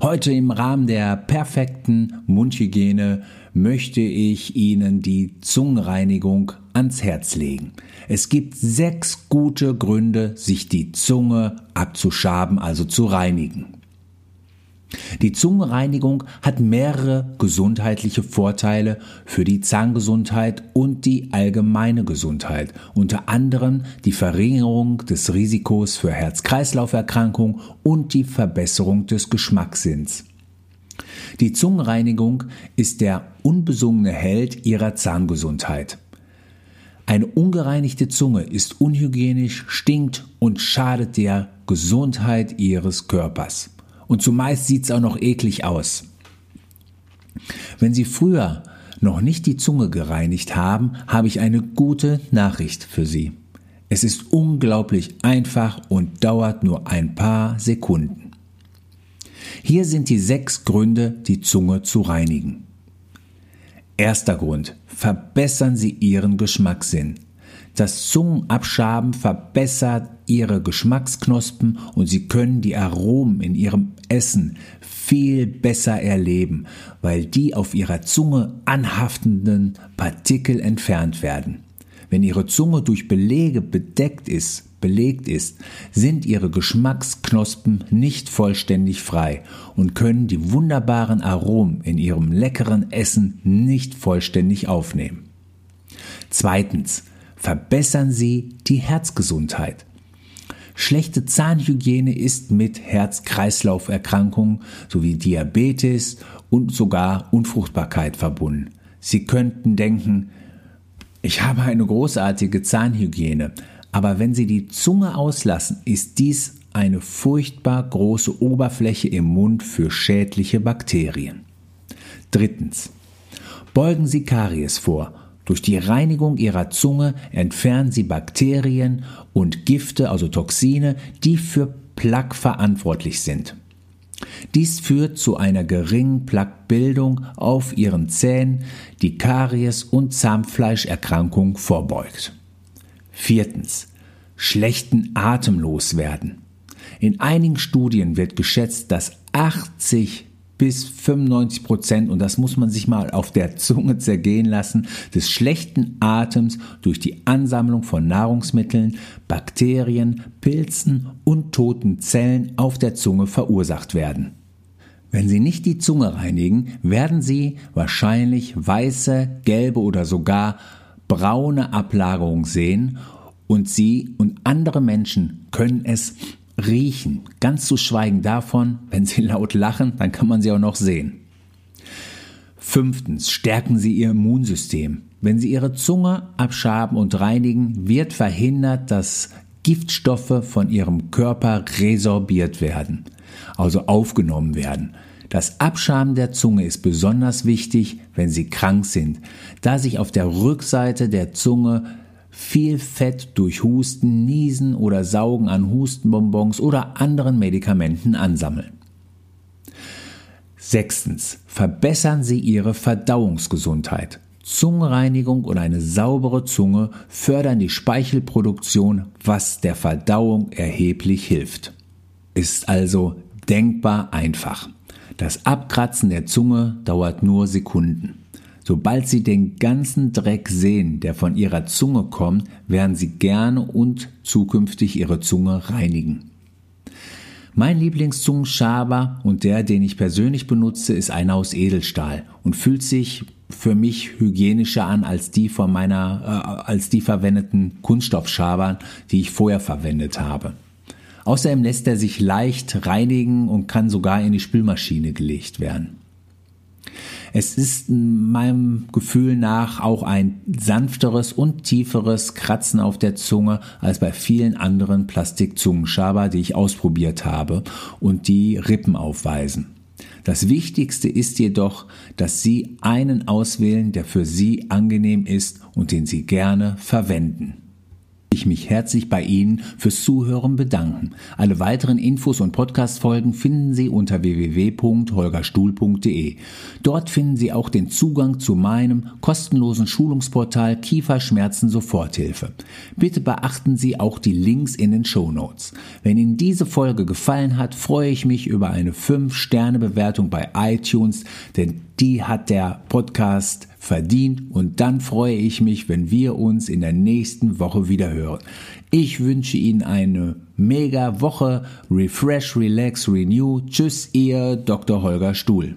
Heute im Rahmen der perfekten Mundhygiene möchte ich Ihnen die Zungenreinigung ans Herz legen. Es gibt sechs gute Gründe, sich die Zunge abzuschaben, also zu reinigen. Die Zungenreinigung hat mehrere gesundheitliche Vorteile für die Zahngesundheit und die allgemeine Gesundheit, unter anderem die Verringerung des Risikos für Herz-Kreislauf-Erkrankungen und die Verbesserung des Geschmackssinns. Die Zungenreinigung ist der unbesungene Held ihrer Zahngesundheit. Eine ungereinigte Zunge ist unhygienisch, stinkt und schadet der Gesundheit ihres Körpers. Und zumeist sieht es auch noch eklig aus. Wenn Sie früher noch nicht die Zunge gereinigt haben, habe ich eine gute Nachricht für Sie. Es ist unglaublich einfach und dauert nur ein paar Sekunden. Hier sind die sechs Gründe, die Zunge zu reinigen. Erster Grund. Verbessern Sie Ihren Geschmackssinn. Das Zungenabschaben verbessert ihre Geschmacksknospen und sie können die Aromen in ihrem Essen viel besser erleben, weil die auf ihrer Zunge anhaftenden Partikel entfernt werden. Wenn ihre Zunge durch Belege bedeckt ist, belegt ist, sind ihre Geschmacksknospen nicht vollständig frei und können die wunderbaren Aromen in ihrem leckeren Essen nicht vollständig aufnehmen. Zweitens, verbessern Sie die Herzgesundheit. Schlechte Zahnhygiene ist mit Herz-Kreislauf-Erkrankungen sowie Diabetes und sogar Unfruchtbarkeit verbunden. Sie könnten denken, ich habe eine großartige Zahnhygiene, aber wenn Sie die Zunge auslassen, ist dies eine furchtbar große Oberfläche im Mund für schädliche Bakterien. Drittens. Beugen Sie Karies vor durch die Reinigung ihrer Zunge entfernen sie Bakterien und Gifte, also Toxine, die für Plaque verantwortlich sind. Dies führt zu einer geringen Plaquebildung auf ihren Zähnen, die Karies und Zahnfleischerkrankung vorbeugt. Viertens. Schlechten Atem loswerden. In einigen Studien wird geschätzt, dass 80 bis 95 Prozent, und das muss man sich mal auf der Zunge zergehen lassen, des schlechten Atems durch die Ansammlung von Nahrungsmitteln, Bakterien, Pilzen und toten Zellen auf der Zunge verursacht werden. Wenn Sie nicht die Zunge reinigen, werden Sie wahrscheinlich weiße, gelbe oder sogar braune Ablagerung sehen und Sie und andere Menschen können es riechen, ganz zu schweigen davon, wenn sie laut lachen, dann kann man sie auch noch sehen. Fünftens, stärken Sie Ihr Immunsystem. Wenn Sie Ihre Zunge abschaben und reinigen, wird verhindert, dass Giftstoffe von Ihrem Körper resorbiert werden, also aufgenommen werden. Das Abschaben der Zunge ist besonders wichtig, wenn Sie krank sind, da sich auf der Rückseite der Zunge viel Fett durch Husten, Niesen oder Saugen an Hustenbonbons oder anderen Medikamenten ansammeln. Sechstens. Verbessern Sie Ihre Verdauungsgesundheit. Zungenreinigung und eine saubere Zunge fördern die Speichelproduktion, was der Verdauung erheblich hilft. Ist also denkbar einfach. Das Abkratzen der Zunge dauert nur Sekunden. Sobald Sie den ganzen Dreck sehen, der von Ihrer Zunge kommt, werden Sie gerne und zukünftig Ihre Zunge reinigen. Mein Lieblingszungenschaber und der, den ich persönlich benutze, ist einer aus Edelstahl und fühlt sich für mich hygienischer an als die von meiner, äh, als die verwendeten Kunststoffschabern, die ich vorher verwendet habe. Außerdem lässt er sich leicht reinigen und kann sogar in die Spülmaschine gelegt werden. Es ist meinem Gefühl nach auch ein sanfteres und tieferes Kratzen auf der Zunge als bei vielen anderen Plastikzungenschaber, die ich ausprobiert habe und die Rippen aufweisen. Das Wichtigste ist jedoch, dass Sie einen auswählen, der für Sie angenehm ist und den Sie gerne verwenden ich mich herzlich bei Ihnen fürs Zuhören bedanken. Alle weiteren Infos und Podcast-Folgen finden Sie unter www.holgerstuhl.de. Dort finden Sie auch den Zugang zu meinem kostenlosen Schulungsportal Kieferschmerzen Soforthilfe. Bitte beachten Sie auch die Links in den Show Notes. Wenn Ihnen diese Folge gefallen hat, freue ich mich über eine 5-Sterne-Bewertung bei iTunes, denn die hat der Podcast verdient und dann freue ich mich, wenn wir uns in der nächsten Woche wieder hören. Ich wünsche Ihnen eine mega Woche. Refresh, relax, renew. Tschüss, Ihr Dr. Holger Stuhl.